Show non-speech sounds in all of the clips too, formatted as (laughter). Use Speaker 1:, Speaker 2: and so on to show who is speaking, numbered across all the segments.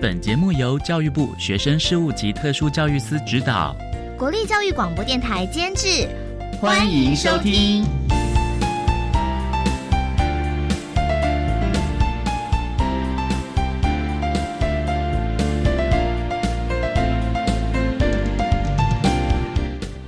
Speaker 1: 本节目由教育部学生事务及特殊教育司指导，
Speaker 2: 国立教育广播电台监制，
Speaker 1: 欢迎收听。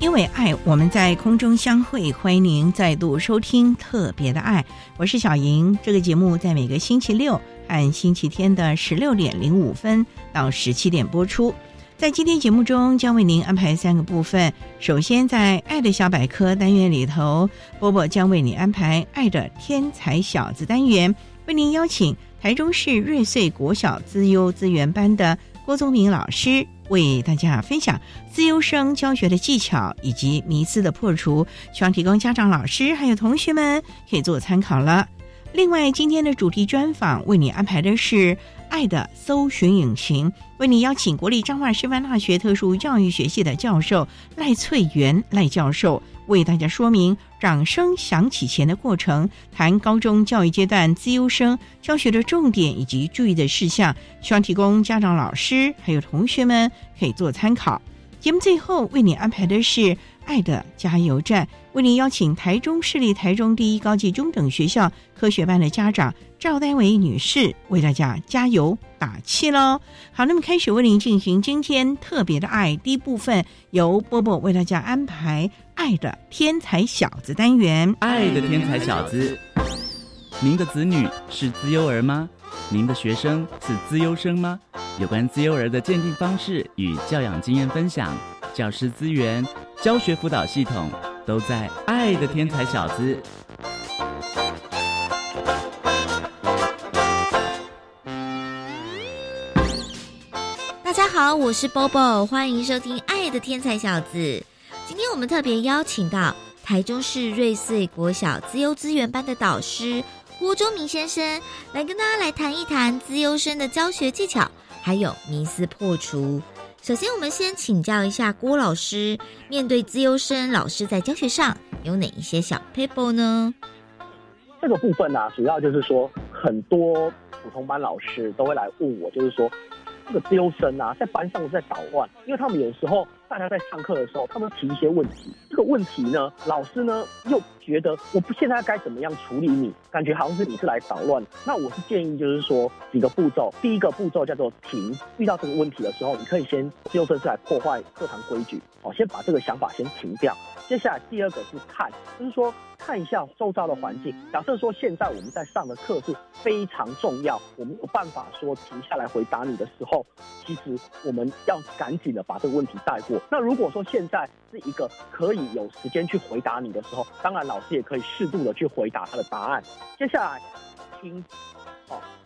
Speaker 3: 因为爱，我们在空中相会，欢迎您再度收听《特别的爱》，我是小莹。这个节目在每个星期六。按星期天的十六点零五分到十七点播出。在今天节目中，将为您安排三个部分。首先，在“爱的小百科”单元里头，波波将为你安排“爱的天才小子”单元，为您邀请台中市瑞穗国小资优资源班的郭宗明老师，为大家分享资优生教学的技巧以及迷思的破除，希望提供家长、老师还有同学们可以做参考了。另外，今天的主题专访为你安排的是《爱的搜寻引擎》，为你邀请国立彰化师范大学特殊教育学系的教授赖翠元赖教授，为大家说明掌声响起前的过程，谈高中教育阶段资优生教学的重点以及注意的事项，希望提供家长、老师还有同学们可以做参考。节目最后为你安排的是。爱的加油站为您邀请台中市立台中第一高级中等学校科学班的家长赵丹维女士为大家加油打气喽！好，那么开始为您进行今天特别的爱第一部分，由波波为大家安排《爱的天才小子》单元。
Speaker 1: 爱的天才小子，您的子女是资优儿吗？您的学生是资优生吗？有关资优儿的鉴定方式与教养经验分享，教师资源。教学辅导系统都在《爱的天才小子》。
Speaker 2: 大家好，我是 Bobo，欢迎收听《爱的天才小子》。今天我们特别邀请到台中市瑞穗国小资优资源班的导师郭忠明先生，来跟大家来谈一谈资优生的教学技巧，还有迷思破除。首先，我们先请教一下郭老师，面对自优生，老师在教学上有哪一些小 paper 呢？
Speaker 4: 这个部分呢，主要就是说，很多普通班老师都会来问我，就是说。这个丢生啊，在班上在捣乱，因为他们有时候大家在上课的时候，他们提一些问题，这个问题呢，老师呢又觉得我不现在该怎么样处理你，感觉好像是你是来捣乱。那我是建议就是说几个步骤，第一个步骤叫做停，遇到这个问题的时候，你可以先丢生是来破坏课堂规矩，哦，先把这个想法先停掉。接下来第二个是看，就是说看一下周遭的环境。假设说现在我们在上的课是非常重要，我们有办法说停下来回答你的时候，其实我们要赶紧的把这个问题带过。那如果说现在是一个可以有时间去回答你的时候，当然老师也可以适度的去回答他的答案。接下来听。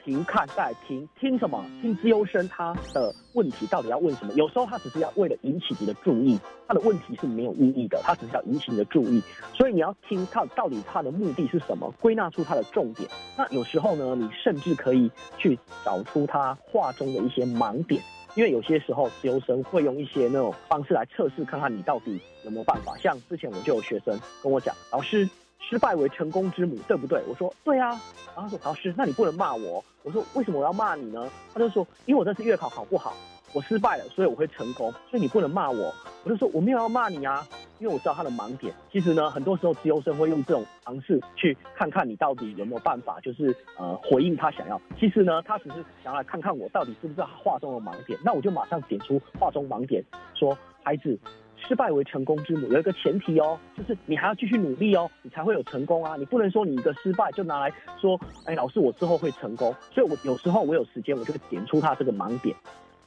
Speaker 4: 停看再听，听什么？听资优生他的问题到底要问什么？有时候他只是要为了引起你的注意，他的问题是没有意义的，他只是要引起你的注意。所以你要听他到底他的目的是什么，归纳出他的重点。那有时候呢，你甚至可以去找出他话中的一些盲点，因为有些时候资优生会用一些那种方式来测试，看看你到底有没有办法。像之前我就有学生跟我讲，老师。失败为成功之母，对不对？我说对啊。然后说老师，那你不能骂我。我说为什么我要骂你呢？他就说因为我这次月考考不好，我失败了，所以我会成功，所以你不能骂我。我就说我没有要骂你啊。因为我知道他的盲点。其实呢，很多时候自由生会用这种方式去看看你到底有没有办法，就是呃回应他想要。其实呢，他只是想要来看看我到底是不是画中的盲点。那我就马上点出画中盲点，说孩子。失败为成功之母，有一个前提哦，就是你还要继续努力哦，你才会有成功啊！你不能说你一个失败就拿来说，哎，老师我之后会成功。所以我有时候我有时间，我就会点出他这个盲点。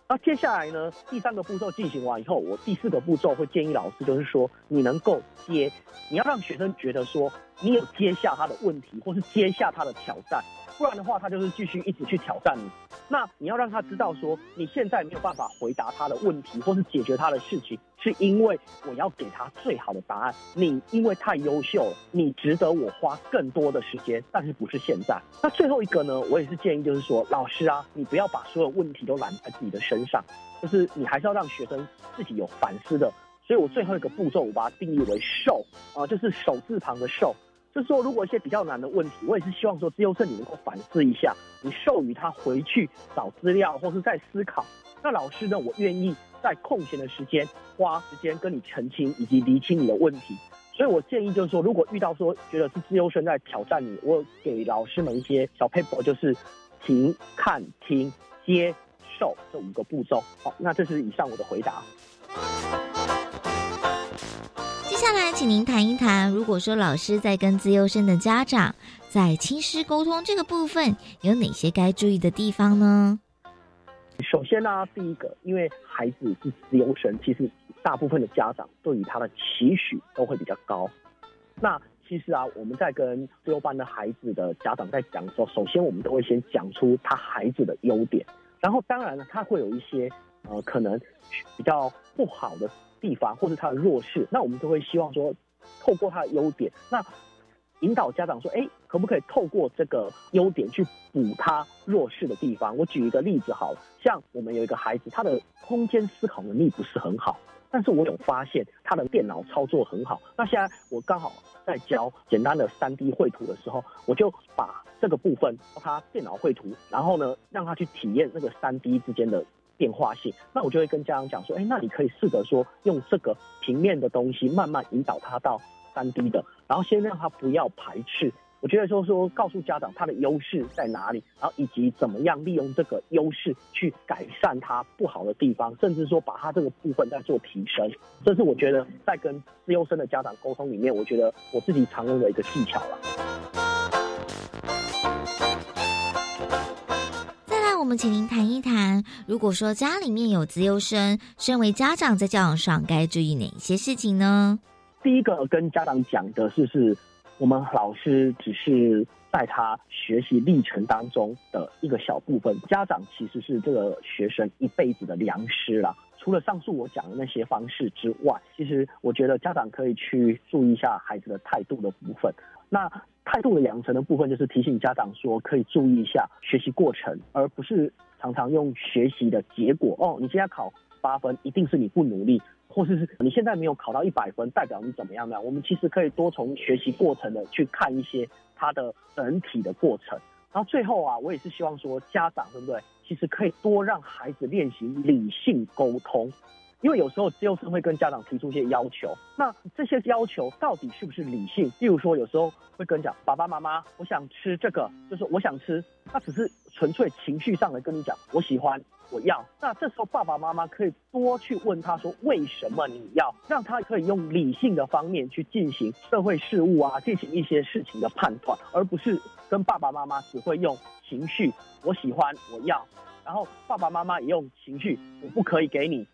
Speaker 4: 那接下来呢，第三个步骤进行完以后，我第四个步骤会建议老师，就是说你能够接，你要让学生觉得说你有接下他的问题，或是接下他的挑战。不然的话，他就是继续一直去挑战你。那你要让他知道，说你现在没有办法回答他的问题，或是解决他的事情，是因为我要给他最好的答案。你因为太优秀了，你值得我花更多的时间，但是不是现在。那最后一个呢，我也是建议，就是说，老师啊，你不要把所有问题都揽在自己的身上，就是你还是要让学生自己有反思的。所以我最后一个步骤，我把它定义为“受”啊，就是手字旁的“受”。就是说，如果一些比较难的问题，我也是希望说，自由生你能够反思一下，你授予他回去找资料，或是在思考。那老师呢，我愿意在空闲的时间花时间跟你澄清以及厘清你的问题。所以我建议就是说，如果遇到说觉得是自由生在挑战你，我给老师们一些小 paper，就是停、看、听、接、受这五个步骤。好，那这是以上我的回答。
Speaker 2: 接下来，请您谈一谈，如果说老师在跟自优生的家长在亲师沟通这个部分，有哪些该注意的地方呢？
Speaker 4: 首先呢，第一个，因为孩子是自优生，其实大部分的家长对于他的期许都会比较高。那其实啊，我们在跟自优班的孩子的家长在讲的时候，首先我们都会先讲出他孩子的优点，然后当然了，他会有一些呃可能比较不好的。地方或是他的弱势，那我们都会希望说，透过他的优点，那引导家长说，哎，可不可以透过这个优点去补他弱势的地方？我举一个例子，好像我们有一个孩子，他的空间思考能力不是很好，但是我有发现他的电脑操作很好。那现在我刚好在教简单的三 D 绘图的时候，我就把这个部分教他电脑绘图，然后呢，让他去体验那个三 D 之间的。变化性，那我就会跟家长讲说，哎，那你可以试着说用这个平面的东西慢慢引导他到三 D 的，然后先让他不要排斥。我觉得说说告诉家长他的优势在哪里，然后以及怎么样利用这个优势去改善他不好的地方，甚至说把他这个部分在做提升。这是我觉得在跟自优生的家长沟通里面，我觉得我自己常用的一个技巧了。
Speaker 2: 们请您谈一谈，如果说家里面有自优生，身为家长在教养上该注意哪些事情呢？
Speaker 4: 第一个跟家长讲的是，是我们老师只是在他学习历程当中的一个小部分，家长其实是这个学生一辈子的良师了。除了上述我讲的那些方式之外，其实我觉得家长可以去注意一下孩子的态度的部分。那态度的养成的部分，就是提醒家长说，可以注意一下学习过程，而不是常常用学习的结果。哦，你今天考八分，一定是你不努力，或者是你现在没有考到一百分，代表你怎么样呢？我们其实可以多从学习过程的去看一些他的整体的过程。然后最后啊，我也是希望说，家长对不对？其实可以多让孩子练习理性沟通。因为有时候自由生会跟家长提出一些要求，那这些要求到底是不是理性？例如说，有时候会跟你讲爸爸妈妈，我想吃这个，就是我想吃，他只是纯粹情绪上的跟你讲，我喜欢，我要。那这时候爸爸妈妈可以多去问他说，为什么你要？让他可以用理性的方面去进行社会事务啊，进行一些事情的判断，而不是跟爸爸妈妈只会用情绪，我喜欢，我要，然后爸爸妈妈也用情绪，我不可以给你。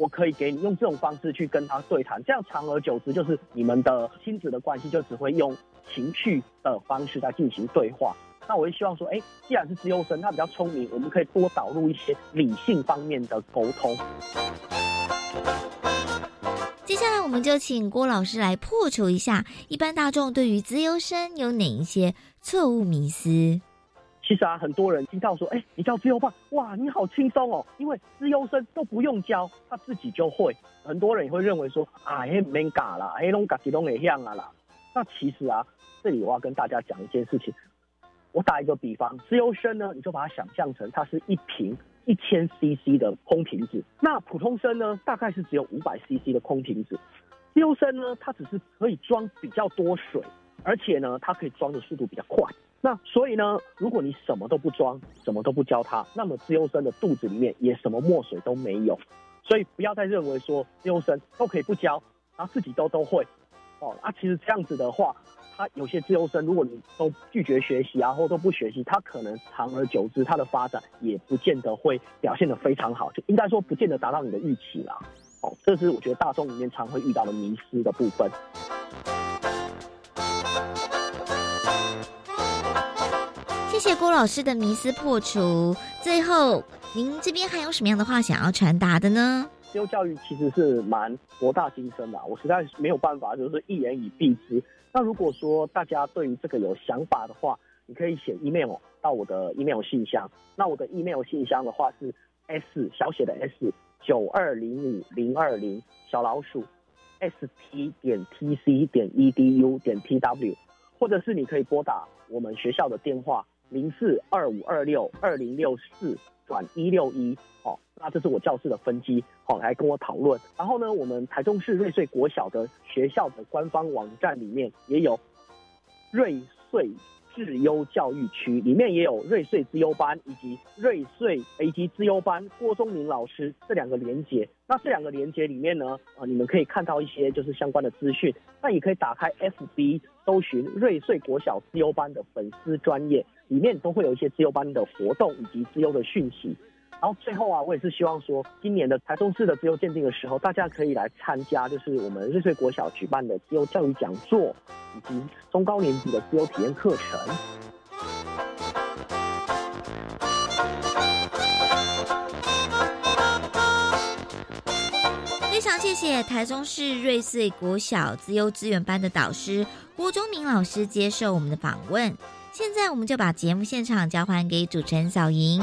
Speaker 4: 我可以给你用这种方式去跟他对谈，这样长而久之，就是你们的亲子的关系就只会用情绪的方式在进行对话。那我也希望说，哎，既然是自优生，他比较聪明，我们可以多导入一些理性方面的沟通。
Speaker 2: 接下来，我们就请郭老师来破除一下一般大众对于自优生有哪一些错误迷思。
Speaker 4: 其实啊，很多人听到说，哎，你教自由班，哇，你好轻松哦，因为自由生都不用教，他自己就会。很多人也会认为说，啊，嘿，没嘎啦，嘿，拢嘎几拢也像啊啦。那其实啊，这里我要跟大家讲一件事情。我打一个比方，自由生呢，你就把它想象成它是一瓶一千 CC 的空瓶子，那普通生呢，大概是只有五百 CC 的空瓶子。自由生呢，它只是可以装比较多水，而且呢，它可以装的速度比较快。那所以呢，如果你什么都不装，什么都不教他，那么自由生的肚子里面也什么墨水都没有。所以不要再认为说自由生都可以不教，然后自己都都会。哦，啊，其实这样子的话，他有些自由生，如果你都拒绝学习啊，或都不学习，他可能长而久之，他的发展也不见得会表现得非常好，就应该说不见得达到你的预期啦。哦，这是我觉得大众里面常会遇到的迷失的部分。
Speaker 2: 谢郭老师的迷思破除。最后，您这边还有什么样的话想要传达的呢？
Speaker 4: 自由教育其实是蛮博大精深的，我实在是没有办法，就是一言以蔽之。那如果说大家对于这个有想法的话，你可以写 email 到我的 email 信箱。那我的 email 信箱的话是 s 小写的 s 九二零五零二零小老鼠 s t 点 t c 点 e d u 点 t w，或者是你可以拨打我们学校的电话零四二五二六二零六四转一六一。哦，那这是我教室的分机，好来跟我讨论。然后呢，我们台中市瑞穗国小的学校的官方网站里面也有瑞穗智优教育区，里面也有瑞穗资优班以及瑞穗 A 级资优班郭宗明老师这两个连接。那这两个连接里面呢，呃，你们可以看到一些就是相关的资讯。那也可以打开 FB 搜寻瑞穗国小资优班的粉丝专业，里面都会有一些自由班的活动以及资优的讯息。然后最后啊，我也是希望说，今年的台中市的自由鉴定的时候，大家可以来参加，就是我们瑞穗国小举办的自由教育讲座，以及中高年级的自由体验课程。
Speaker 2: 非常谢谢台中市瑞穗国小自优资源班的导师郭忠明老师接受我们的访问。现在我们就把节目现场交还给主持人小莹。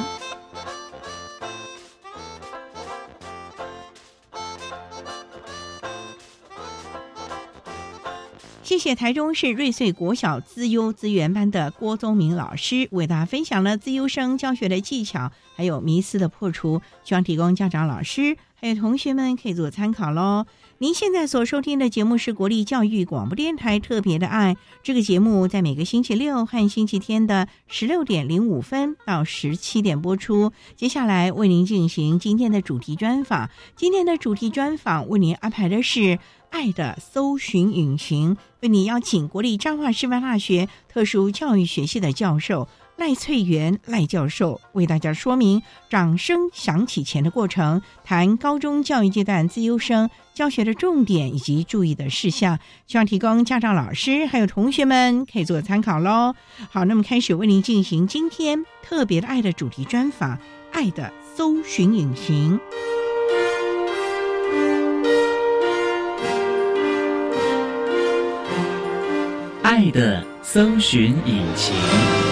Speaker 3: 谢谢台中市瑞穗国小资优资源班的郭宗明老师为大家分享了资优生教学的技巧，还有迷思的破除，希望提供家长、老师还有同学们可以做参考喽。您现在所收听的节目是国立教育广播电台特别的爱，这个节目在每个星期六和星期天的十六点零五分到十七点播出。接下来为您进行今天的主题专访，今天的主题专访为您安排的是。爱的搜寻引擎为您邀请国立彰化师范大学特殊教育学系的教授赖翠元赖教授为大家说明掌声响起前的过程，谈高中教育阶段自优生教学的重点以及注意的事项，希望提供家长、老师还有同学们可以做参考喽。好，那么开始为您进行今天特别的爱的主题专访，爱的搜寻引擎。
Speaker 1: 爱的搜寻引擎。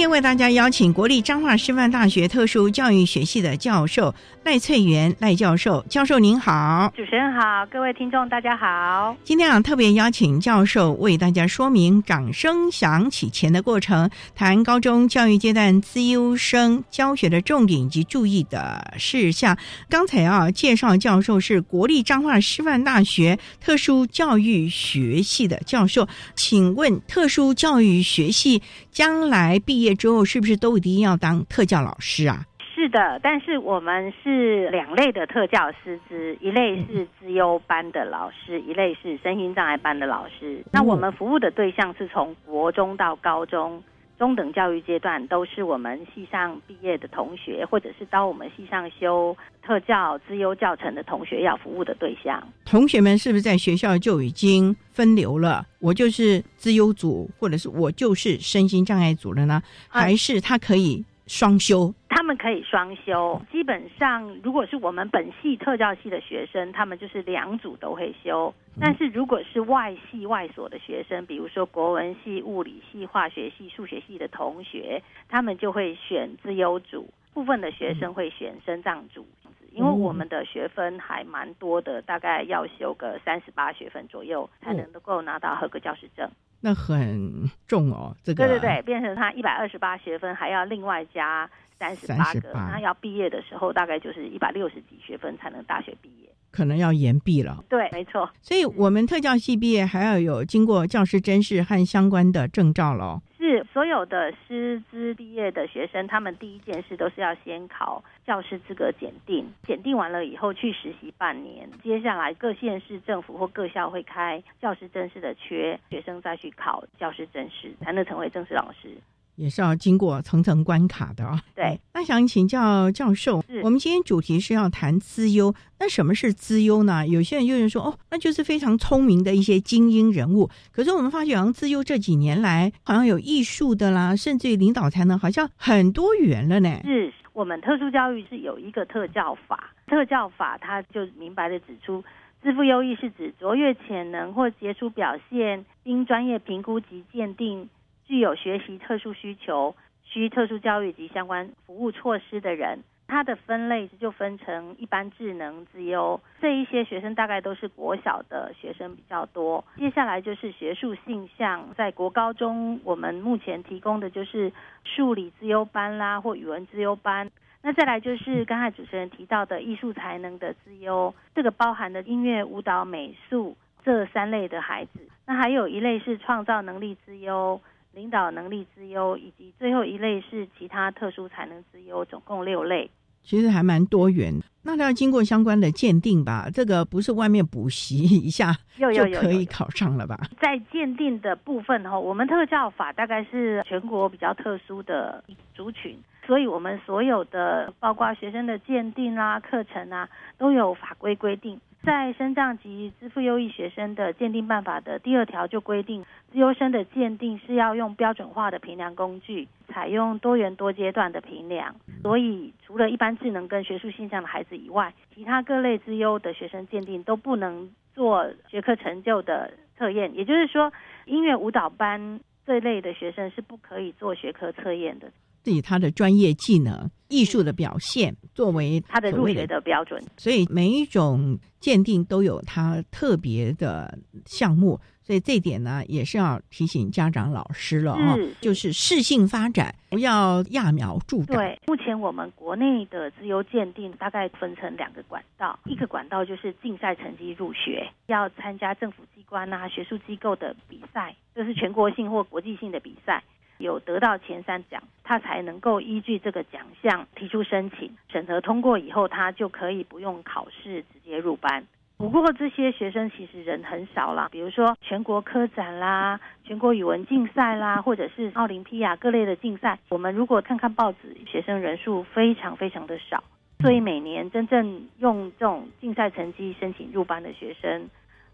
Speaker 3: 天为大家邀请国立彰化师范大学特殊教育学系的教授赖翠元赖教授，教授您好，
Speaker 5: 主持人好，各位听众大家好。
Speaker 3: 今天啊特别邀请教授为大家说明掌声响起前的过程，谈高中教育阶段资优生教学的重点以及注意的事项。刚才啊介绍教授是国立彰化师范大学特殊教育学系的教授，请问特殊教育学系将来毕业之后是不是都一定要当特教老师啊？
Speaker 5: 是的，但是我们是两类的特教师资，一类是资优班的老师，一类是身心障碍班的老师。那我们服务的对象是从国中到高中中等教育阶段，都是我们系上毕业的同学，或者是到我们系上修特教资优教程的同学要服务的对象。
Speaker 3: 同学们是不是在学校就已经分流了？我就是资优组，或者是我就是身心障碍组了呢？还是他可以双修？
Speaker 5: 他们可以双修，基本上如果是我们本系特教系的学生，他们就是两组都会修。但是如果是外系外所的学生，比如说国文系、物理系、化学系、数学系的同学，他们就会选自优组。部分的学生会选生障组，因为我们的学分还蛮多的，大概要修个三十八学分左右才能够拿到合格教师证。
Speaker 3: 那很重哦，这个。
Speaker 5: 对对对，变成他一百二十八学分，还要另外加三十八个
Speaker 3: ，38
Speaker 5: 他要毕业的时候大概就是一百六十几学分才能大学毕业。
Speaker 3: 可能要延毕了。
Speaker 5: 对，没错。
Speaker 3: 所以我们特教系毕业还要有经过教师甄试和相关的证照喽。
Speaker 5: 是所有的师资毕业的学生，他们第一件事都是要先考教师资格检定，检定完了以后去实习半年，接下来各县市政府或各校会开教师正式的缺，学生再去考教师正式，才能成为正式老师。
Speaker 3: 也是要经过层层关卡的啊、
Speaker 5: 对，
Speaker 3: 那想请教教授
Speaker 5: 是，
Speaker 3: 我们今天主题是要谈资优，那什么是资优呢？有些人就是说，哦，那就是非常聪明的一些精英人物。可是我们发觉，好像资优这几年来，好像有艺术的啦，甚至于领导才能，好像很多元了呢。
Speaker 5: 是我们特殊教育是有一个特教法，特教法它就明白的指出，自负优异是指卓越潜能或杰出表现，经专业评估及鉴定，具有学习特殊需求、需特殊教育及相关服务措施的人。它的分类就分成一般智能、自优这一些学生，大概都是国小的学生比较多。接下来就是学术性向，在国高中，我们目前提供的就是数理自优班啦，或语文自优班。那再来就是刚才主持人提到的艺术才能的自优，这个包含的音乐、舞蹈、美术这三类的孩子。那还有一类是创造能力自优、领导能力之优，以及最后一类是其他特殊才能之优，总共六类。
Speaker 3: 其实还蛮多元的。那它要经过相关的鉴定吧？这个不是外面补习一下
Speaker 5: 有
Speaker 3: 就可以考上了吧？
Speaker 5: 在鉴定的部分哈，我们特教法大概是全国比较特殊的族群，所以我们所有的包括学生的鉴定啊、课程啊，都有法规规定。在升障及支付优异学生的鉴定办法的第二条就规定，自优生的鉴定是要用标准化的评量工具，采用多元多阶段的评量。所以，除了一般智能跟学术性向的孩子以外，其他各类资优的学生鉴定都不能做学科成就的测验。也就是说，音乐舞蹈班这类的学生是不可以做学科测验的，
Speaker 3: 以他的专业技能、艺术的表现作为
Speaker 5: 他的入学的标准。
Speaker 3: 所以每一种鉴定都有它特别的项目，所以这一点呢也是要提醒家长、老师了哈、
Speaker 5: 是
Speaker 3: 就是适性发展，不要揠苗助长。
Speaker 5: 对，目前我们国内的自由鉴定大概分成两个管道，一个管道就是竞赛成绩入学，要参加政府机关啊、学术机构的比赛，这是全国性或国际性的比赛。有得到前三奖，他才能够依据这个奖项提出申请，审核通过以后，他就可以不用考试直接入班。不过这些学生其实人很少啦，比如说全国科展啦、全国语文竞赛啦，或者是奥林匹亚各类的竞赛，我们如果看看报纸，学生人数非常非常的少，所以每年真正用这种竞赛成绩申请入班的学生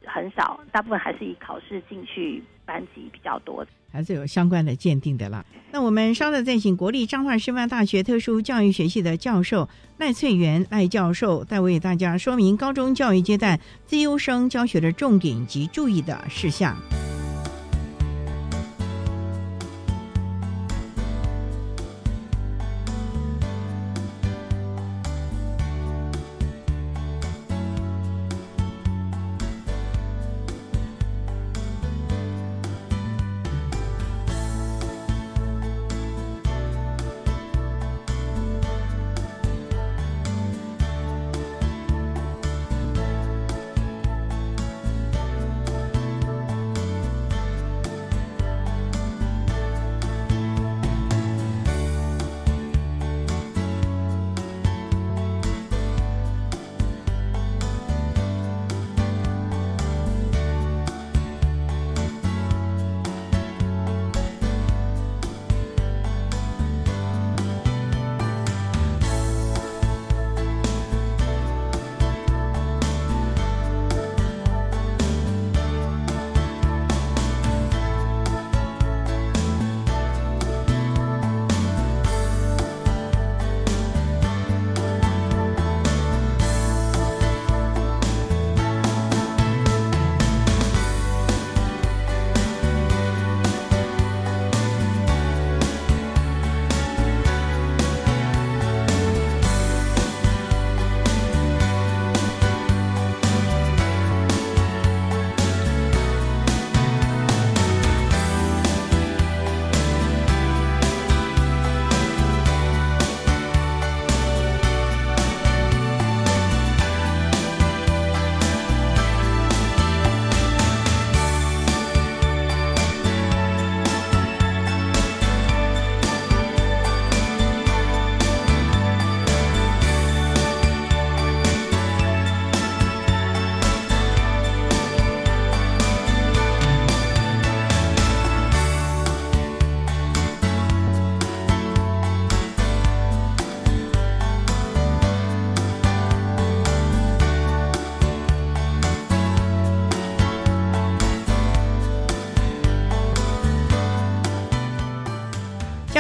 Speaker 5: 很少，大部分还是以考试进去班级比较多。
Speaker 3: 还是有相关的鉴定的啦。那我们稍后再请国立彰化师范大学特殊教育学系的教授赖翠元赖教授，再为大家说明高中教育阶段自优生教学的重点及注意的事项。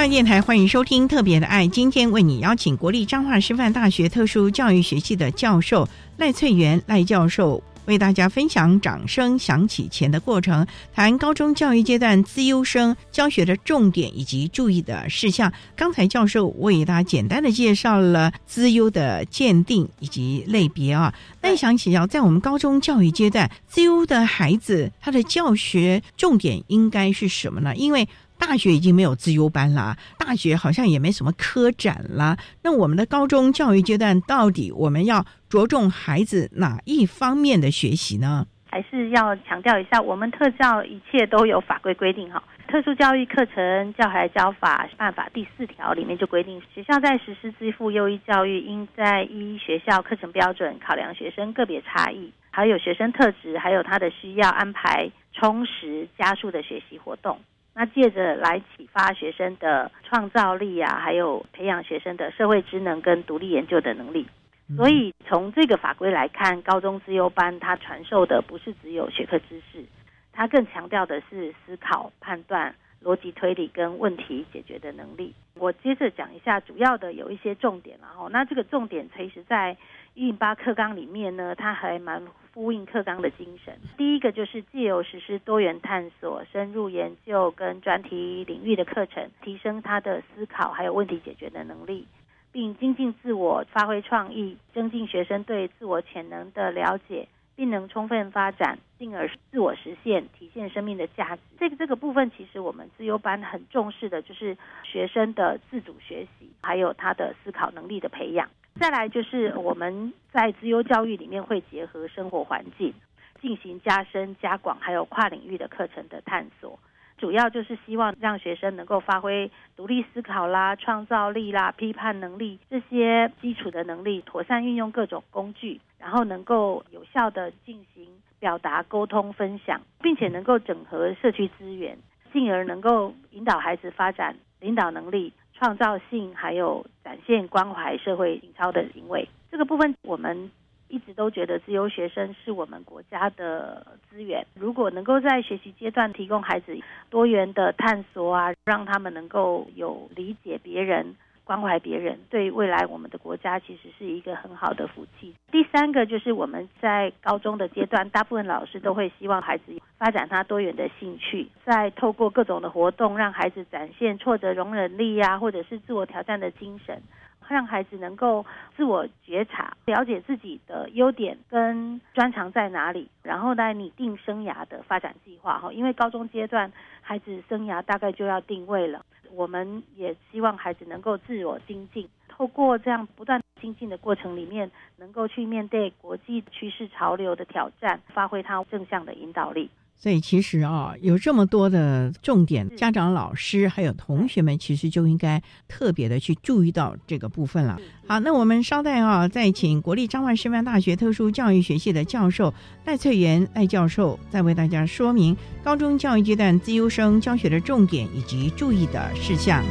Speaker 3: 电台，欢迎收听《特别的爱》。今天为你邀请国立彰化师范大学特殊教育学系的教授赖翠元赖教授，为大家分享掌声响起前的过程，谈高中教育阶段资优生教学的重点以及注意的事项。刚才教授为大家简单的介绍了资优的鉴定以及类别啊。那想起要，在我们高中教育阶段，资优的孩子他的教学重点应该是什么呢？因为大学已经没有自优班啦，大学好像也没什么科展啦。那我们的高中教育阶段，到底我们要着重孩子哪一方面的学习呢？
Speaker 5: 还是要强调一下，我们特教一切都有法规规定哈。特殊教育课程教孩教法办法第四条里面就规定，学校在实施支付优异教育，应在依学校课程标准考量学生个别差异，还有学生特质，还有他的需要，安排充实加速的学习活动。那借着来启发学生的创造力啊，还有培养学生的社会职能跟独立研究的能力。所以从这个法规来看，高中资优班它传授的不是只有学科知识，它更强调的是思考、判断、逻辑推理跟问题解决的能力。我接着讲一下主要的有一些重点，然后那这个重点其实在一零八课纲里面呢，它还蛮。呼应课纲的精神，第一个就是借由实施多元探索、深入研究跟专题领域的课程，提升他的思考还有问题解决的能力，并精进自我、发挥创意，增进学生对自我潜能的了解，并能充分发展，进而自我实现、体现生命的价值。这个这个部分，其实我们自优班很重视的，就是学生的自主学习，还有他的思考能力的培养。再来就是我们在资优教育里面会结合生活环境，进行加深、加广还有跨领域的课程的探索，主要就是希望让学生能够发挥独立思考啦、创造力啦、批判能力这些基础的能力，妥善运用各种工具，然后能够有效的进行表达、沟通、分享，并且能够整合社区资源，进而能够引导孩子发展领导能力。创造性，还有展现关怀社会情操的行为，这个部分我们一直都觉得自由学生是我们国家的资源。如果能够在学习阶段提供孩子多元的探索啊，让他们能够有理解别人。关怀别人，对未来我们的国家其实是一个很好的福气。第三个就是我们在高中的阶段，大部分老师都会希望孩子发展他多元的兴趣，在透过各种的活动，让孩子展现挫折容忍力呀，或者是自我挑战的精神，让孩子能够自我觉察，了解自己的优点跟专长在哪里，然后来拟定生涯的发展计划。哈，因为高中阶段孩子生涯大概就要定位了。我们也希望孩子能够自我精进，透过这样不断精进的过程里面，能够去面对国际趋势潮流的挑战，发挥他正向的引导力。
Speaker 3: 所以其实啊，有这么多的重点，家长、老师还有同学们，其实就应该特别的去注意到这个部分了。好，那我们稍待啊，再请国立彰化师范大学特殊教育学系的教授赖翠元赖教授，再为大家说明高中教育阶段自优生教学的重点以及注意的事项。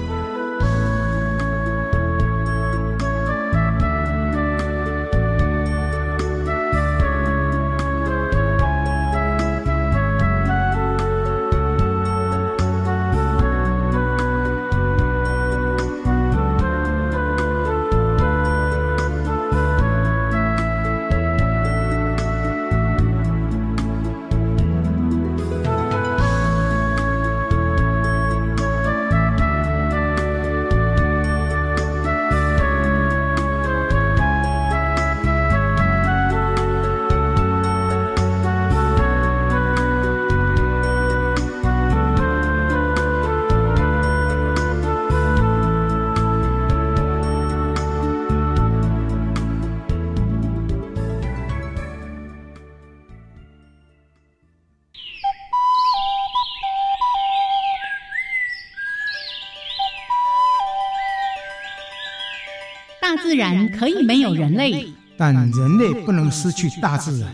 Speaker 6: 类，
Speaker 7: 但人类不能失去大自然。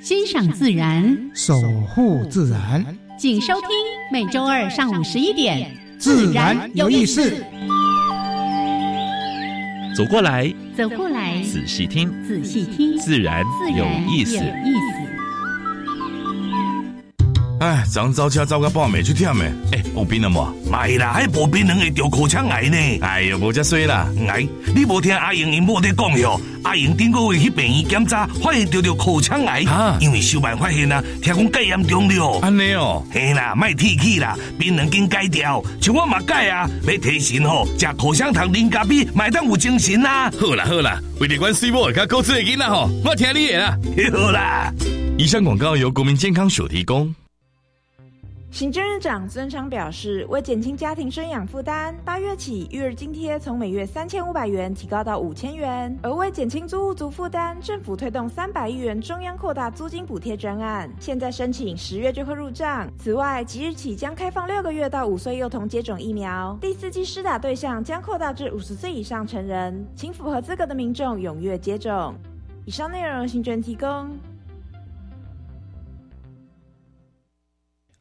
Speaker 6: 欣赏自然，
Speaker 7: 守护自然。
Speaker 6: 请收听每周二上午十一点《
Speaker 7: 自然有意思》。
Speaker 8: 走过来，
Speaker 6: 走过来，
Speaker 8: 仔细听，
Speaker 6: 仔细听，
Speaker 8: 自然有意思。
Speaker 9: 哎，昨走车走到半暝去忝诶，哎，有病了无？
Speaker 10: 没啦，还无病人会得口腔癌呢。
Speaker 9: 哎呦，无遮衰啦！
Speaker 10: 哎，你无听阿英因某在讲哟？阿英顶个月去病院检查，发现得着口腔癌，因为小办发现啊，听讲介严重了。
Speaker 9: 安尼哦，
Speaker 10: 嘿啦，卖提起啦，病人经改掉，像我嘛改啊，要提神吼，食口香糖、啉咖啡，买当有精神啦。
Speaker 9: 好啦好啦，为了关水某甲高智的囡仔吼，我听你的啦。(laughs)
Speaker 10: 好啦，
Speaker 9: 以上广告由国民健康署提供。
Speaker 11: 行政院长孙昌表示，为减轻家庭生养负担，八月起育儿津贴从每月三千五百元提高到五千元；而为减轻租屋族负担，政府推动三百亿元中央扩大租金补贴专案，现在申请十月就会入账。此外，即日起将开放六个月到五岁幼童接种疫苗，第四季施打对象将扩大至五十岁以上成人，请符合资格的民众踊跃接种。以上内容由行政提供。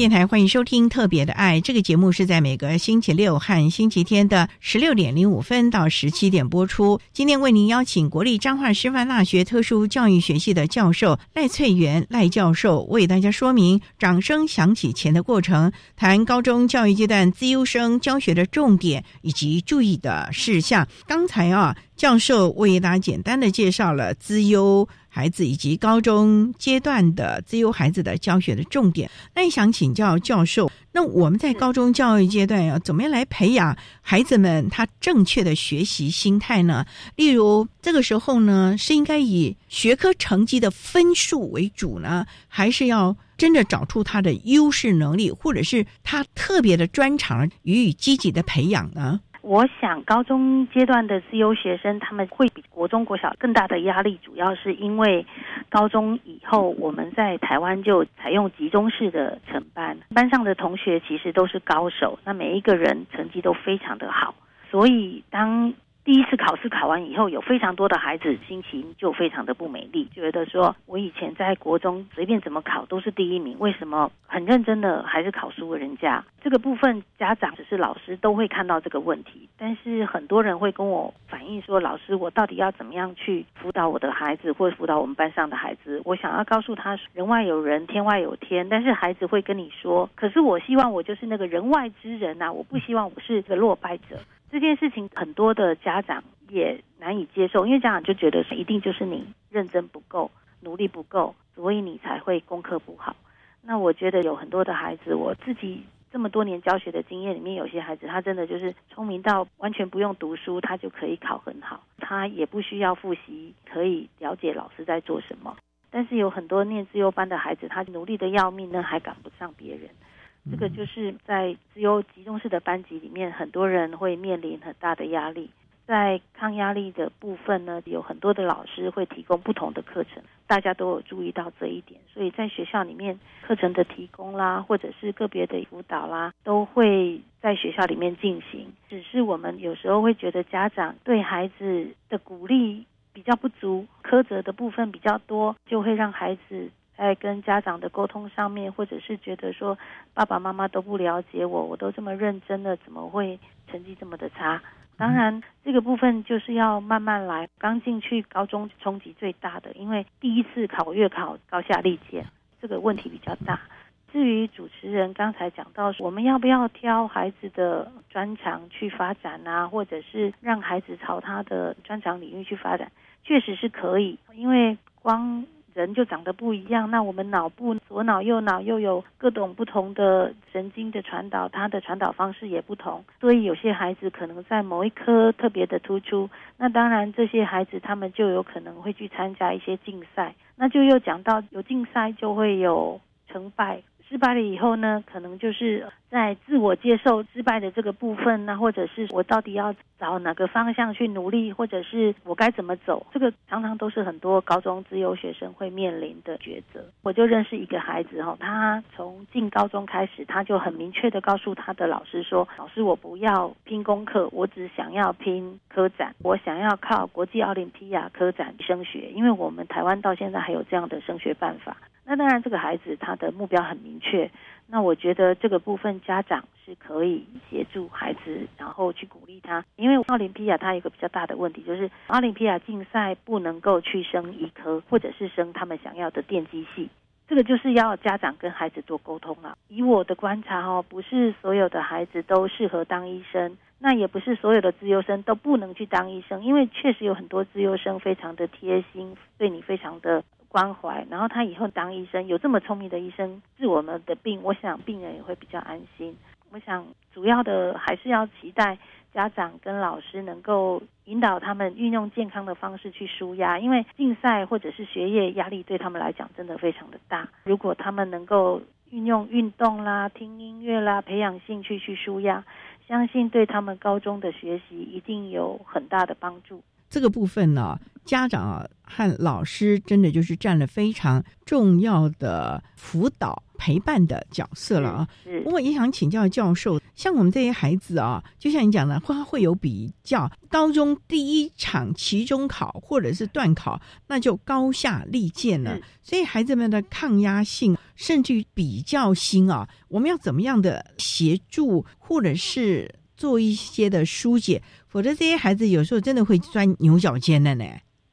Speaker 3: 电台欢迎收听《特别的爱》这个节目，是在每个星期六和星期天的十六点零五分到十七点播出。今天为您邀请国立彰化师范大学特殊教育学系的教授赖翠元赖教授，为大家说明掌声响起前的过程，谈高中教育阶段资优生教学的重点以及注意的事项。刚才啊，教授为大家简单的介绍了资优。孩子以及高中阶段的自由孩子的教学的重点，那也想请教教授，那我们在高中教育阶段要怎么样来培养孩子们他正确的学习心态呢？例如这个时候呢，是应该以学科成绩的分数为主呢，还是要真的找出他的优势能力，或者是他特别的专长予以积极的培养呢？
Speaker 5: 我想，高中阶段的自优学生，他们会比国中、国小更大的压力，主要是因为高中以后，我们在台湾就采用集中式的成班，班上的同学其实都是高手，那每一个人成绩都非常的好，所以当。第一次考试考完以后，有非常多的孩子心情就非常的不美丽，觉得说我以前在国中随便怎么考都是第一名，为什么很认真的还是考输了人家？这个部分家长只是老师都会看到这个问题，但是很多人会跟我反映说，老师，我到底要怎么样去辅导我的孩子，或者辅导我们班上的孩子？我想要告诉他，人外有人，天外有天，但是孩子会跟你说，可是我希望我就是那个人外之人呐，我不希望我是个落败者。这件事情很多的家长也难以接受，因为家长就觉得一定就是你认真不够、努力不够，所以你才会功课不好。那我觉得有很多的孩子，我自己这么多年教学的经验里面，有些孩子他真的就是聪明到完全不用读书，他就可以考很好，他也不需要复习，可以了解老师在做什么。但是有很多念自优班的孩子，他努力的要命呢，还赶不上别人。这个就是在只有集中式的班级里面，很多人会面临很大的压力。在抗压力的部分呢，有很多的老师会提供不同的课程，大家都有注意到这一点。所以在学校里面，课程的提供啦，或者是个别的辅导啦，都会在学校里面进行。只是我们有时候会觉得家长对孩子的鼓励比较不足，苛责的部分比较多，就会让孩子。在跟家长的沟通上面，或者是觉得说爸爸妈妈都不了解我，我都这么认真了，怎么会成绩这么的差？当然，这个部分就是要慢慢来。刚进去高中冲击最大的，因为第一次考月考高下立见，这个问题比较大。至于主持人刚才讲到，我们要不要挑孩子的专长去发展啊，或者是让孩子朝他的专长领域去发展，确实是可以，因为光。人就长得不一样，那我们脑部左脑右脑又有各种不同的神经的传导，它的传导方式也不同，所以有些孩子可能在某一科特别的突出。那当然，这些孩子他们就有可能会去参加一些竞赛。那就又讲到有竞赛就会有成败。失败了以后呢，可能就是在自我接受失败的这个部分呢，或者是我到底要找哪个方向去努力，或者是我该怎么走，这个常常都是很多高中自由学生会面临的抉择。我就认识一个孩子哈，他从进高中开始，他就很明确的告诉他的老师说：“老师，我不要拼功课，我只想要拼科展，我想要靠国际奥林匹亚科展升学，因为我们台湾到现在还有这样的升学办法。”那当然，这个孩子他的目标很明确。那我觉得这个部分家长是可以协助孩子，然后去鼓励他。因为奥林匹亚它有一个比较大的问题，就是奥林匹亚竞赛不能够去升医科，或者是升他们想要的电机系。这个就是要家长跟孩子多沟通了。以我的观察哦，不是所有的孩子都适合当医生，那也不是所有的自由生都不能去当医生，因为确实有很多自由生非常的贴心，对你非常的。关怀，然后他以后当医生，有这么聪明的医生治我们的病，我想病人也会比较安心。我想主要的还是要期待家长跟老师能够引导他们运用健康的方式去舒压，因为竞赛或者是学业压力对他们来讲真的非常的大。如果他们能够运用运动啦、听音乐啦，培养兴趣去舒压，相信对他们高中的学习一定有很大的帮助。
Speaker 3: 这个部分呢，家长和老师真的就是占了非常重要的辅导陪伴的角色了啊。不过也想请教教授，像我们这些孩子啊，就像你讲的，会会有比较，高中第一场期中考或者是段考，那就高下立见了。所以孩子们的抗压性，甚至于比较心啊，我们要怎么样的协助，或者是做一些的疏解？否则，这些孩子有时候真的会钻牛角尖的呢。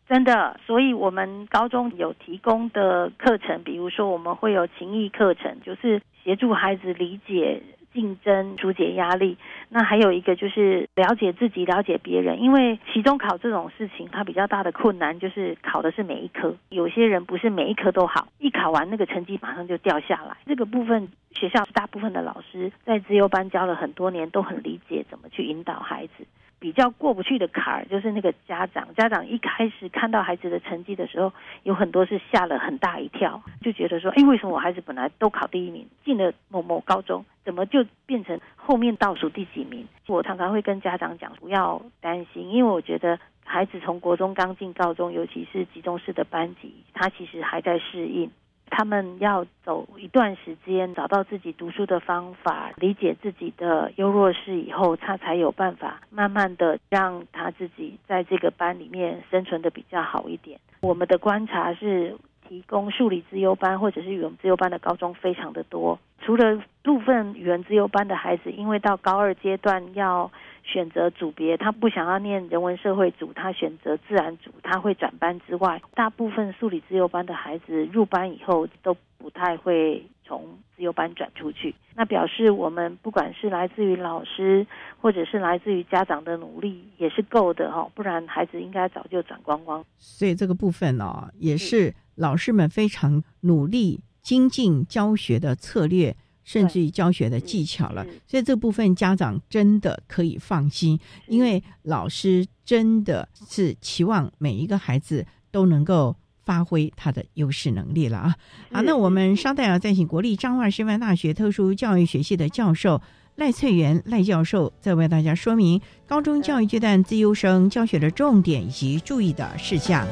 Speaker 5: 真的，所以我们高中有提供的课程，比如说我们会有情谊课程，就是协助孩子理解竞争、疏解压力。那还有一个就是了解自己、了解别人。因为期中考这种事情，它比较大的困难就是考的是每一科。有些人不是每一科都好，一考完那个成绩马上就掉下来。这个部分，学校大部分的老师在自由班教了很多年，都很理解怎么去引导孩子。比较过不去的坎儿，就是那个家长。家长一开始看到孩子的成绩的时候，有很多是吓了很大一跳，就觉得说：“哎，为什么我孩子本来都考第一名，进了某某高中，怎么就变成后面倒数第几名？”我常常会跟家长讲，不要担心，因为我觉得孩子从国中刚进高中，尤其是集中式的班级，他其实还在适应。他们要走一段时间，找到自己读书的方法，理解自己的优弱势以后，他才有办法慢慢的让他自己在这个班里面生存的比较好一点。我们的观察是，提供数理自优班或者是语文自优班的高中非常的多。除了部分语文自优班的孩子，因为到高二阶段要选择组别，他不想要念人文社会组，他选择自然组，他会转班之外，大部分数理自优班的孩子入班以后都不太会从自由班转出去。那表示我们不管是来自于老师，或者是来自于家长的努力，也是够的哈，不然孩子应该早就转光光。
Speaker 3: 所以这个部分呢，也是老师们非常努力。精进教学的策略，甚至于教学的技巧了，所以这部分家长真的可以放心，因为老师真的是期望每一个孩子都能够发挥他的优势能力了啊！好，那我们稍待啊再请国立彰化师范大学特殊教育学系的教授赖翠元赖教授，再为大家说明高中教育阶段自优生教学的重点以及注意的事项。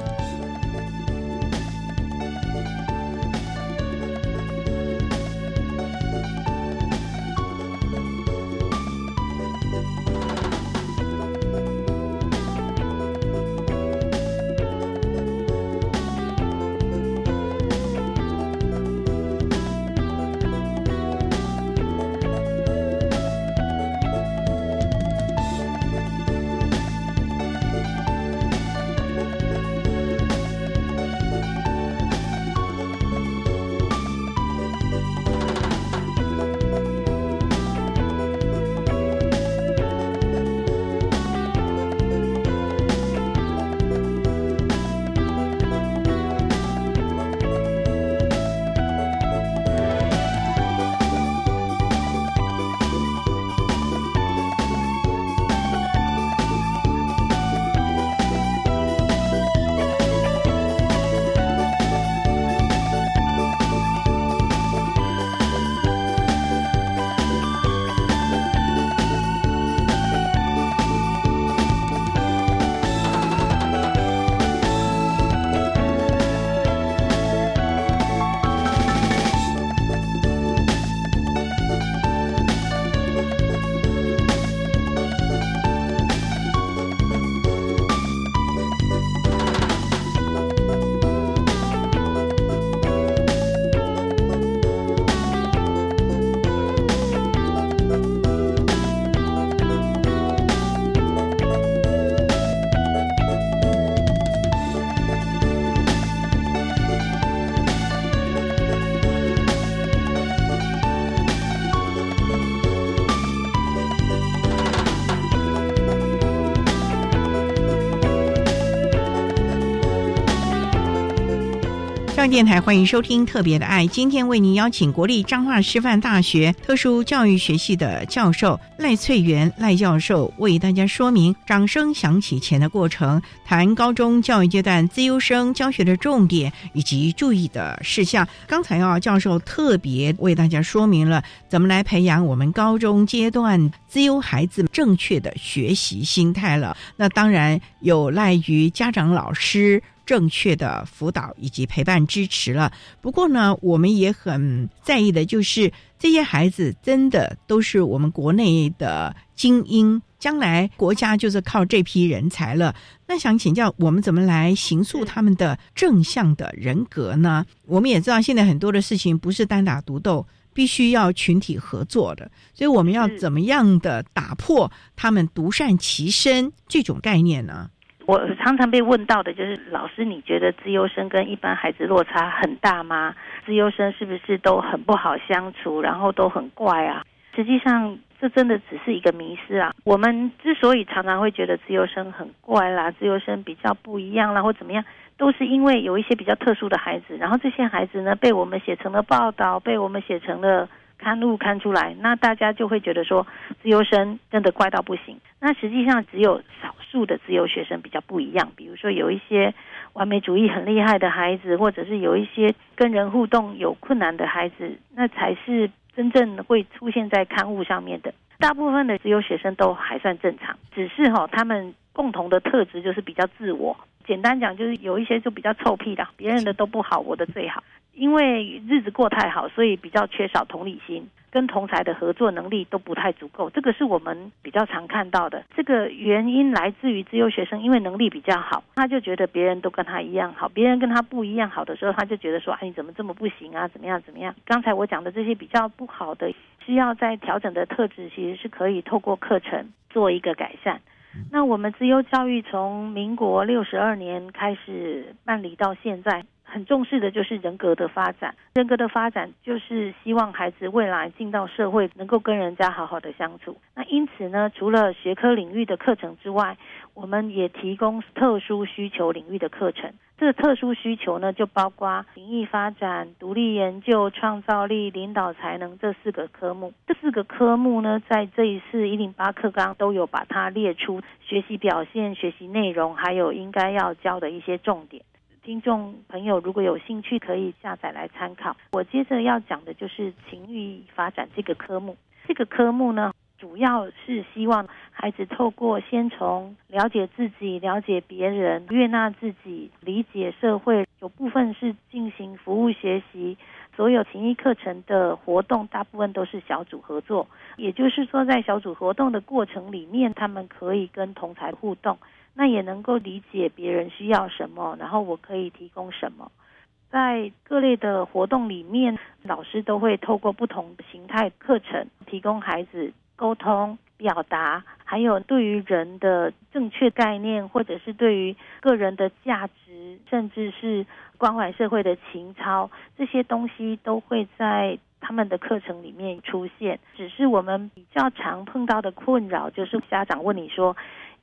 Speaker 3: 央电台欢迎收听《特别的爱》，今天为您邀请国立彰化师范大学特殊教育学系的教授赖翠元赖教授为大家说明掌声响起前的过程，谈高中教育阶段自优生教学的重点以及注意的事项。刚才啊，教授特别为大家说明了怎么来培养我们高中阶段自优孩子正确的学习心态了。那当然有赖于家长、老师。正确的辅导以及陪伴支持了。不过呢，我们也很在意的就是这些孩子真的都是我们国内的精英，将来国家就是靠这批人才了。那想请教，我们怎么来形塑他们的正向的人格呢？我们也知道，现在很多的事情不是单打独斗，必须要群体合作的。所以，我们要怎么样的打破他们独善其身这种概念呢？
Speaker 5: 我常常被问到的就是，老师，你觉得自优生跟一般孩子落差很大吗？自优生是不是都很不好相处，然后都很怪啊？实际上，这真的只是一个迷思啊。我们之所以常常会觉得自优生很怪啦，自优生比较不一样啦，或怎么样，都是因为有一些比较特殊的孩子，然后这些孩子呢，被我们写成了报道，被我们写成了。刊物刊出来，那大家就会觉得说，自由生真的怪到不行。那实际上只有少住的自由学生比较不一样，比如说有一些完美主义很厉害的孩子，或者是有一些跟人互动有困难的孩子，那才是真正会出现在刊物上面的。大部分的自由学生都还算正常，只是哈，他们共同的特质就是比较自我。简单讲，就是有一些就比较臭屁的，别人的都不好，我的最好。因为日子过太好，所以比较缺少同理心，跟同才的合作能力都不太足够。这个是我们比较常看到的。这个原因来自于自由学生，因为能力比较好，他就觉得别人都跟他一样好，别人跟他不一样好的时候，他就觉得说：“哎，你怎么这么不行啊？怎么样怎么样？”刚才我讲的这些比较不好的，需要在调整的特质，其实是可以透过课程做一个改善。那我们自优教育从民国六十二年开始办理到现在。很重视的就是人格的发展，人格的发展就是希望孩子未来进到社会能够跟人家好好的相处。那因此呢，除了学科领域的课程之外，我们也提供特殊需求领域的课程。这个特殊需求呢，就包括灵异发展、独立研究、创造力、领导才能这四个科目。这四个科目呢，在这一次一零八课纲都有把它列出学习表现、学习内容，还有应该要教的一些重点。听众朋友，如果有兴趣，可以下载来参考。我接着要讲的就是情欲发展这个科目。这个科目呢，主要是希望孩子透过先从了解自己、了解别人、悦纳自己、理解社会，有部分是进行服务学习。所有情谊课程的活动，大部分都是小组合作，也就是说，在小组活动的过程里面，他们可以跟同才互动。那也能够理解别人需要什么，然后我可以提供什么。在各类的活动里面，老师都会透过不同形态课程，提供孩子沟通、表达，还有对于人的正确概念，或者是对于个人的价值，甚至是关怀社会的情操，这些东西都会在他们的课程里面出现。只是我们比较常碰到的困扰，就是家长问你说。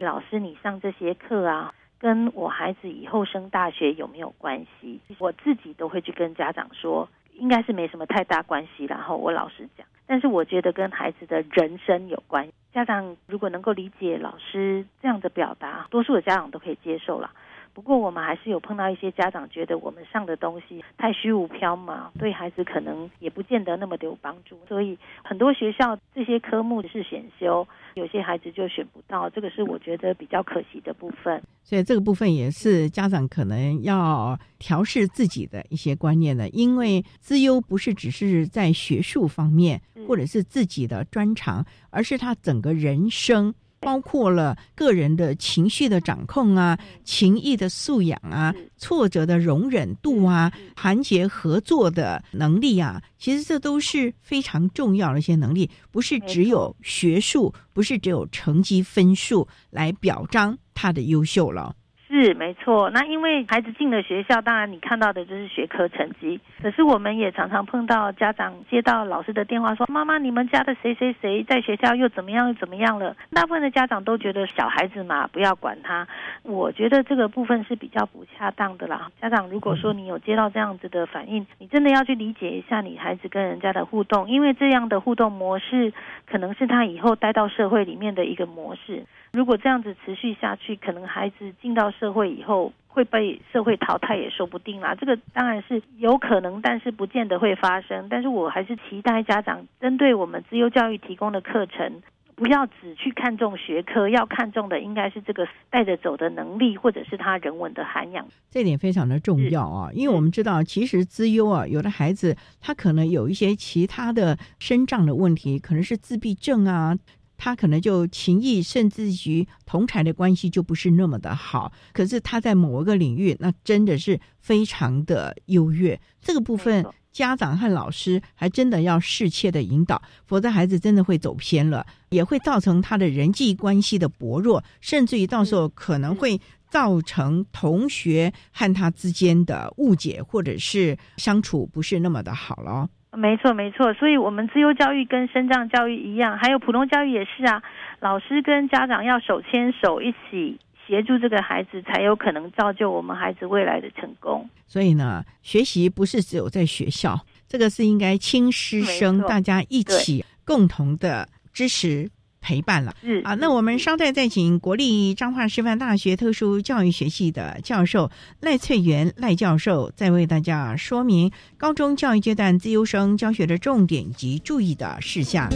Speaker 5: 老师，你上这些课啊，跟我孩子以后升大学有没有关系？我自己都会去跟家长说，应该是没什么太大关系。然后我老实讲，但是我觉得跟孩子的人生有关。家长如果能够理解老师这样的表达，多数的家长都可以接受了。不过我们还是有碰到一些家长觉得我们上的东西太虚无缥缈，对孩子可能也不见得那么的有帮助。所以很多学校这些科目是选修，有些孩子就选不到，这个是我觉得比较可惜的部分。
Speaker 3: 所以这个部分也是家长可能要调试自己的一些观念的，因为资优不是只是在学术方面或者是自己的专长，而是他整个人生。包括了个人的情绪的掌控啊，情谊的素养啊，挫折的容忍度啊，团结合作的能力啊，其实这都是非常重要的一些能力，不是只有学术，不是只有成绩分数来表彰他的优秀了。
Speaker 5: 是没错，那因为孩子进了学校，当然你看到的就是学科成绩。可是我们也常常碰到家长接到老师的电话说：“妈妈，你们家的谁谁谁在学校又怎么样又怎么样了？”大部分的家长都觉得小孩子嘛，不要管他。我觉得这个部分是比较不恰当的啦。家长如果说你有接到这样子的反应，你真的要去理解一下你孩子跟人家的互动，因为这样的互动模式可能是他以后待到社会里面的一个模式。如果这样子持续下去，可能孩子进到社会以后会被社会淘汰也说不定啦。这个当然是有可能，但是不见得会发生。但是我还是期待家长针对我们自由教育提供的课程，不要只去看重学科，要看重的应该是这个带着走的能力，或者是他人文的涵养。
Speaker 3: 这点非常的重要啊，因为我们知道，其实资优啊，有的孩子他可能有一些其他的生长的问题，可能是自闭症啊。他可能就情谊，甚至于同才的关系就不是那么的好。可是他在某一个领域，那真的是非常的优越。这个部分，家长和老师还真的要适切的引导，否则孩子真的会走偏了，也会造成他的人际关系的薄弱，甚至于到时候可能会造成同学和他之间的误解，或者是相处不是那么的好了。
Speaker 5: 没错，没错，所以，我们自由教育跟生障教育一样，还有普通教育也是啊。老师跟家长要手牵手，一起协助这个孩子，才有可能造就我们孩子未来的成功。
Speaker 3: 所以呢，学习不是只有在学校，这个是应该亲师生大家一起共同的支持。陪伴了，
Speaker 5: 嗯
Speaker 3: 啊，那我们稍待再请国立彰化师范大学特殊教育学系的教授赖翠元赖教授，再为大家说明高中教育阶段自优生教学的重点及注意的事项。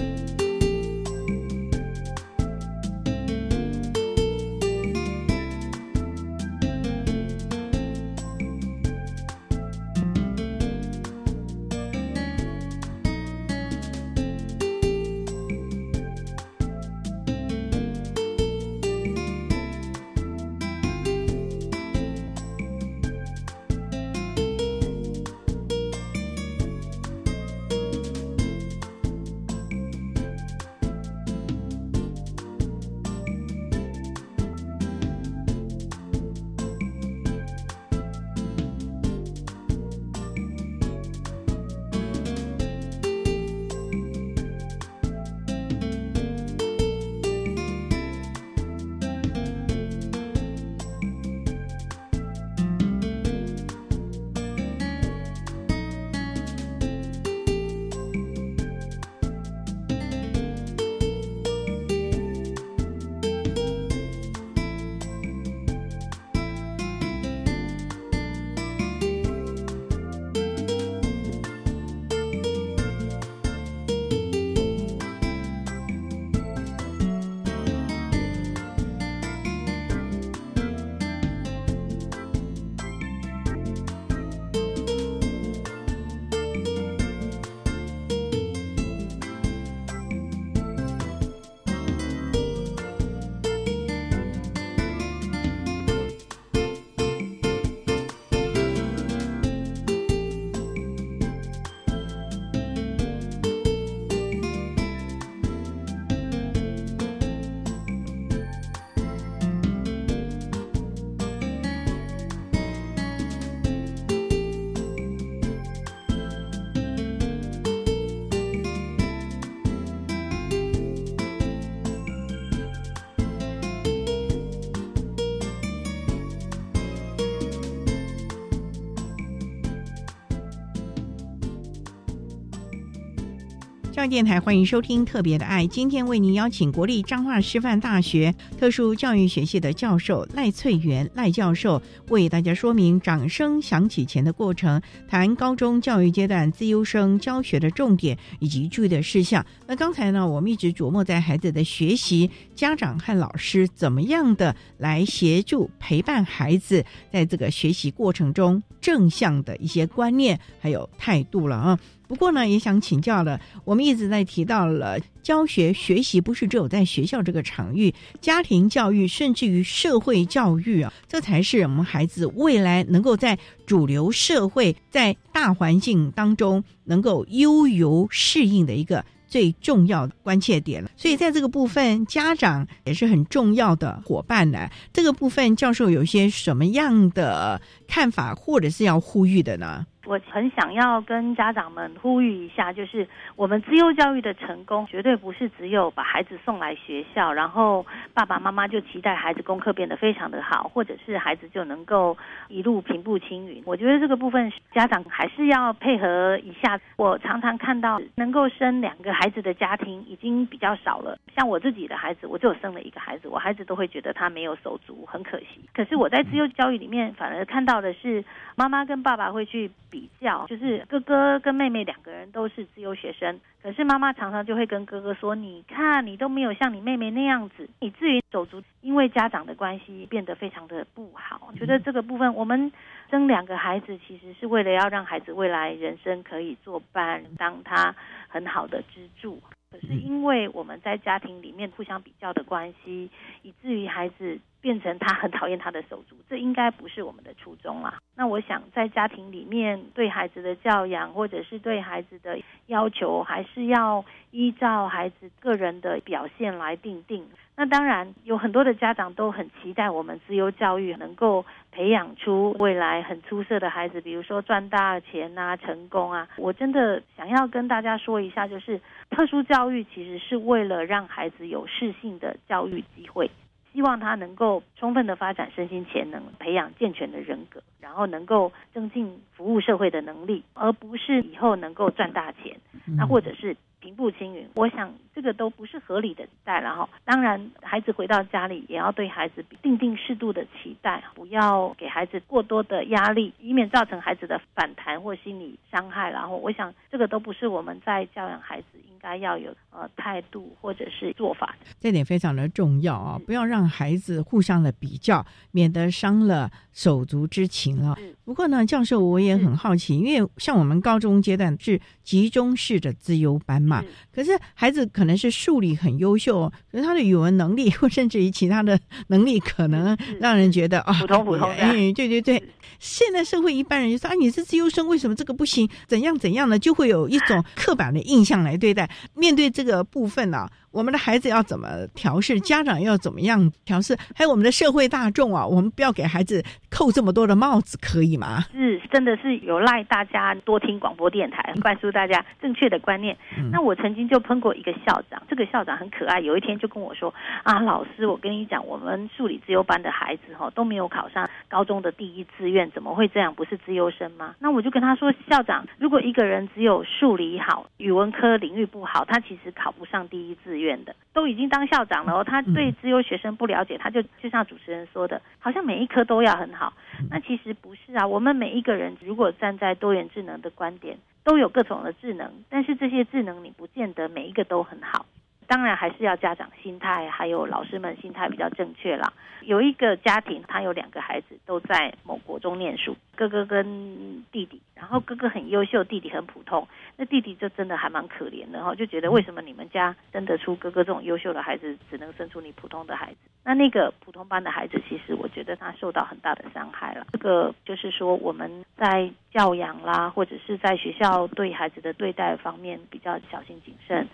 Speaker 3: 电台欢迎收听《特别的爱》，今天为您邀请国立彰化师范大学特殊教育学系的教授赖翠元赖教授为大家说明掌声响起前的过程，谈高中教育阶段自优生教学的重点以及注意的事项。那刚才呢，我们一直琢磨在孩子的学习，家长和老师怎么样的来协助陪伴孩子在这个学习过程中正向的一些观念还有态度了啊。不过呢，也想请教了。我们一直在提到了教学学习，不是只有在学校这个场域，家庭教育，甚至于社会教育啊，这才是我们孩子未来能够在主流社会、在大环境当中能够悠游适应的一个最重要的关切点了。所以在这个部分，家长也是很重要的伙伴呢。这个部分，教授有些什么样的看法，或者是要呼吁的呢？
Speaker 5: 我很想要跟家长们呼吁一下，就是我们自优教育的成功，绝对不是只有把孩子送来学校，然后爸爸妈妈就期待孩子功课变得非常的好，或者是孩子就能够一路平步青云。我觉得这个部分家长还是要配合一下。我常常看到能够生两个孩子的家庭已经比较少了，像我自己的孩子，我就生了一个孩子，我孩子都会觉得他没有手足，很可惜。可是我在自优教育里面，反而看到的是妈妈跟爸爸会去。比较就是哥哥跟妹妹两个人都是自由学生，可是妈妈常常就会跟哥哥说：“你看，你都没有像你妹妹那样子，以至于手足因为家长的关系变得非常的不好。”觉得这个部分，我们生两个孩子其实是为了要让孩子未来人生可以作伴，当他很好的支柱。可是因为我们在家庭里面互相比较的关系，以至于孩子变成他很讨厌他的手足，(laughs) 这应该不是我们的初衷啦。那我想在家庭里面对孩子的教养，或者是对孩子的要求，还是要依照孩子个人的表现来定定。那当然有很多的家长都很期待我们自由教育能够培养出未来很出色的孩子，比如说赚大钱啊、成功啊。我真的想要跟大家说一下，就是特殊教育其实是为了让孩子有适性的教育机会，希望他能够充分的发展身心潜能，培养健全的人格，然后能够增进服务社会的能力，而不是以后能够赚大钱，那或者是。平步青云，我想这个都不是合理的期待了哈。当然，孩子回到家里也要对孩子定定适度的期待，不要给孩子过多的压力，以免造成孩子的反弹或心理伤害。然后，我想这个都不是我们在教养孩子应该要有呃态度或者是做法的。
Speaker 3: 这点非常的重要啊，不要让孩子互相的比较，免得伤了手足之情了。不过呢，教授我也很好奇，因为像我们高中阶段是集中式的自优班嘛。可是孩子可能是数理很优秀，可是他的语文能力或甚至于其他的能力，可能让人觉得啊，
Speaker 5: 普通普通。
Speaker 3: 哎，对对对，现在社会一般人就说啊，你是自优生，为什么这个不行？怎样怎样呢？就会有一种 (laughs) 刻板的印象来对待。面对这个部分呢？我们的孩子要怎么调试？家长要怎么样调试？还有我们的社会大众啊，我们不要给孩子扣这么多的帽子，可以吗？
Speaker 5: 是，真的是有赖大家多听广播电台，灌输大家正确的观念。那我曾经就碰过一个校长，这个校长很可爱，有一天就跟我说：“啊，老师，我跟你讲，我们数理自优班的孩子哈都没有考上高中的第一志愿，怎么会这样？不是自优生吗？”那我就跟他说：“校长，如果一个人只有数理好，语文科领域不好，他其实考不上第一志愿。”的都已经当校长了哦，他对自优学生不了解，他就就像主持人说的，好像每一科都要很好。那其实不是啊，我们每一个人如果站在多元智能的观点，都有各种的智能，但是这些智能你不见得每一个都很好。当然还是要家长心态，还有老师们心态比较正确啦。有一个家庭，他有两个孩子都在某国中念书，哥哥跟弟弟。然后哥哥很优秀，弟弟很普通。那弟弟就真的还蛮可怜的哈，就觉得为什么你们家生得出哥哥这种优秀的孩子，只能生出你普通的孩子？那那个普通班的孩子，其实我觉得他受到很大的伤害了。这个就是说我们在教养啦，或者是在学校对孩子的对待方面比较小心谨慎。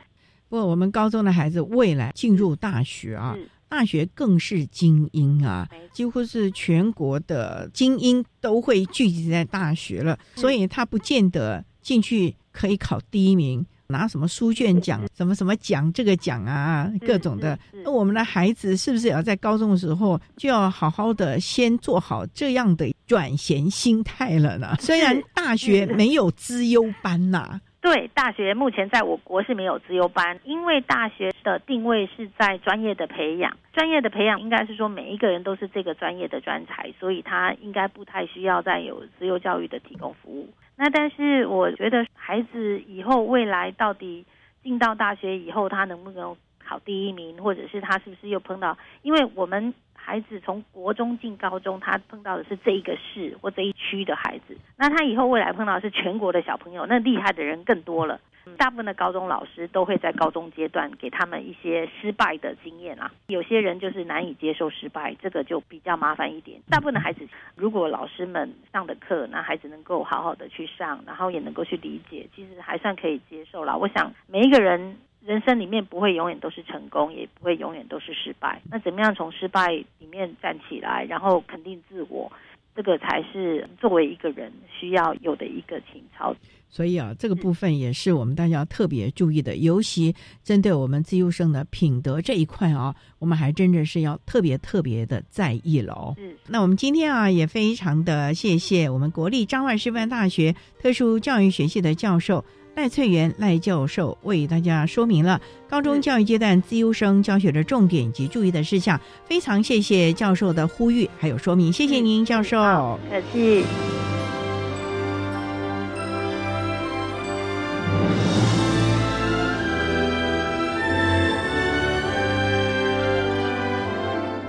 Speaker 3: 不过，我们高中的孩子未来进入大学啊，大学更是精英啊，几乎是全国的精英都会聚集在大学了，所以他不见得进去可以考第一名，拿什么书卷奖、什么什么奖这个奖啊，各种的。那我们的孩子是不是也要在高中的时候就要好好的先做好这样的转型心态了呢？(laughs) 虽然大学没有资优班呐。
Speaker 5: 对，大学目前在我国是没有自由班，因为大学的定位是在专业的培养，专业的培养应该是说每一个人都是这个专业的专才，所以他应该不太需要再有自由教育的提供服务。那但是我觉得孩子以后未来到底进到大学以后，他能不能考第一名，或者是他是不是又碰到，因为我们。孩子从国中进高中，他碰到的是这一个市或这一区的孩子，那他以后未来碰到的是全国的小朋友，那厉害的人更多了。大部分的高中老师都会在高中阶段给他们一些失败的经验啊。有些人就是难以接受失败，这个就比较麻烦一点。大部分的孩子，如果老师们上的课，那孩子能够好好的去上，然后也能够去理解，其实还算可以接受了。我想每一个人人生里面不会永远都是成功，也不会永远都是失败。那怎么样从失败里面站起来，然后肯定自我？这个才是作为一个人需要有的一个情操。
Speaker 3: 所以啊，这个部分也是我们大家特别注意的，尤其针对我们自由生的品德这一块啊，我们还真的是要特别特别的在意了哦。
Speaker 5: 嗯，
Speaker 3: 那我们今天啊，也非常的谢谢我们国立彰化师范大学特殊教育学系的教授。赖翠元赖教授为大家说明了高中教育阶段自优生教学的重点及注意的事项，非常谢谢教授的呼吁还有说明，谢谢您，教授。
Speaker 5: 客气。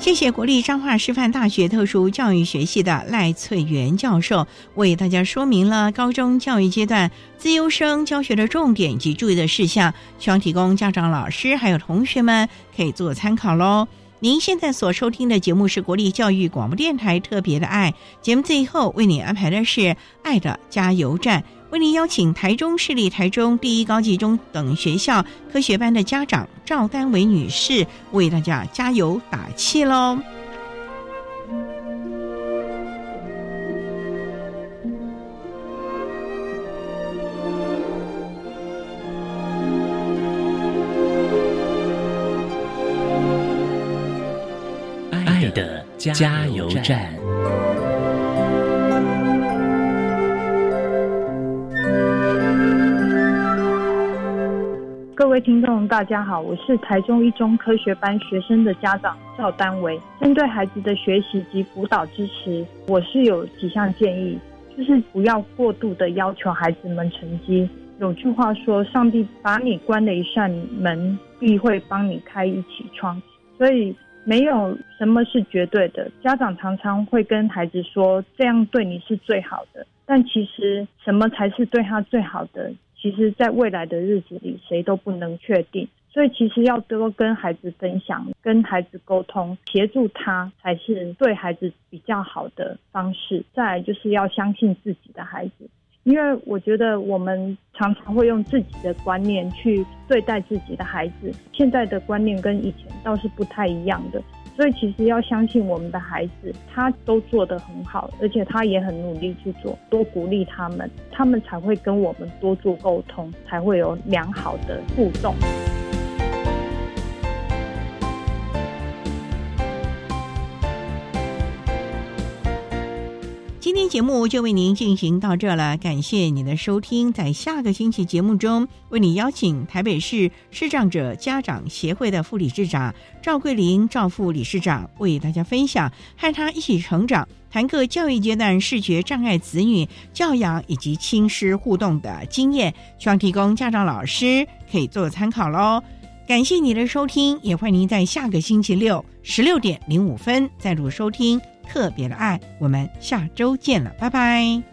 Speaker 3: 谢谢国立彰化师范大学特殊教育学系的赖翠元教授为大家说明了高中教育阶段自优生教学的重点及注意的事项，希望提供家长、老师还有同学们可以做参考喽。您现在所收听的节目是国立教育广播电台特别的爱节目，最后为你安排的是爱的加油站。为您邀请台中市立台中第一高级中等学校科学班的家长赵丹维女士为大家加油打气喽！
Speaker 8: 爱的加油站。
Speaker 12: 各位听众，大家好，我是台中一中科学班学生的家长赵丹维。针对孩子的学习及辅导支持，我是有几项建议，就是不要过度的要求孩子们成绩。有句话说：“上帝把你关了一扇门，必会帮你开一起窗。”所以没有什么是绝对的。家长常常会跟孩子说：“这样对你是最好的。”但其实什么才是对他最好的？其实，在未来的日子里，谁都不能确定，所以其实要多跟孩子分享，跟孩子沟通，协助他，才是对孩子比较好的方式。再来就是要相信自己的孩子，因为我觉得我们常常会用自己的观念去对待自己的孩子，现在的观念跟以前倒是不太一样的。所以其实要相信我们的孩子，他都做得很好，而且他也很努力去做，多鼓励他们，他们才会跟我们多做沟通，才会有良好的互动。
Speaker 3: 今天节目就为您进行到这了，感谢您的收听。在下个星期节目中，为你邀请台北市视障者家长协会的副理事长赵桂林赵副理事长为大家分享和他一起成长，谈个教育阶段视觉障碍子女教养以及亲师互动的经验，希望提供家长老师可以做参考喽。感谢你的收听，也欢迎您在下个星期六十六点零五分再度收听。特别的爱，我们下周见了，拜拜。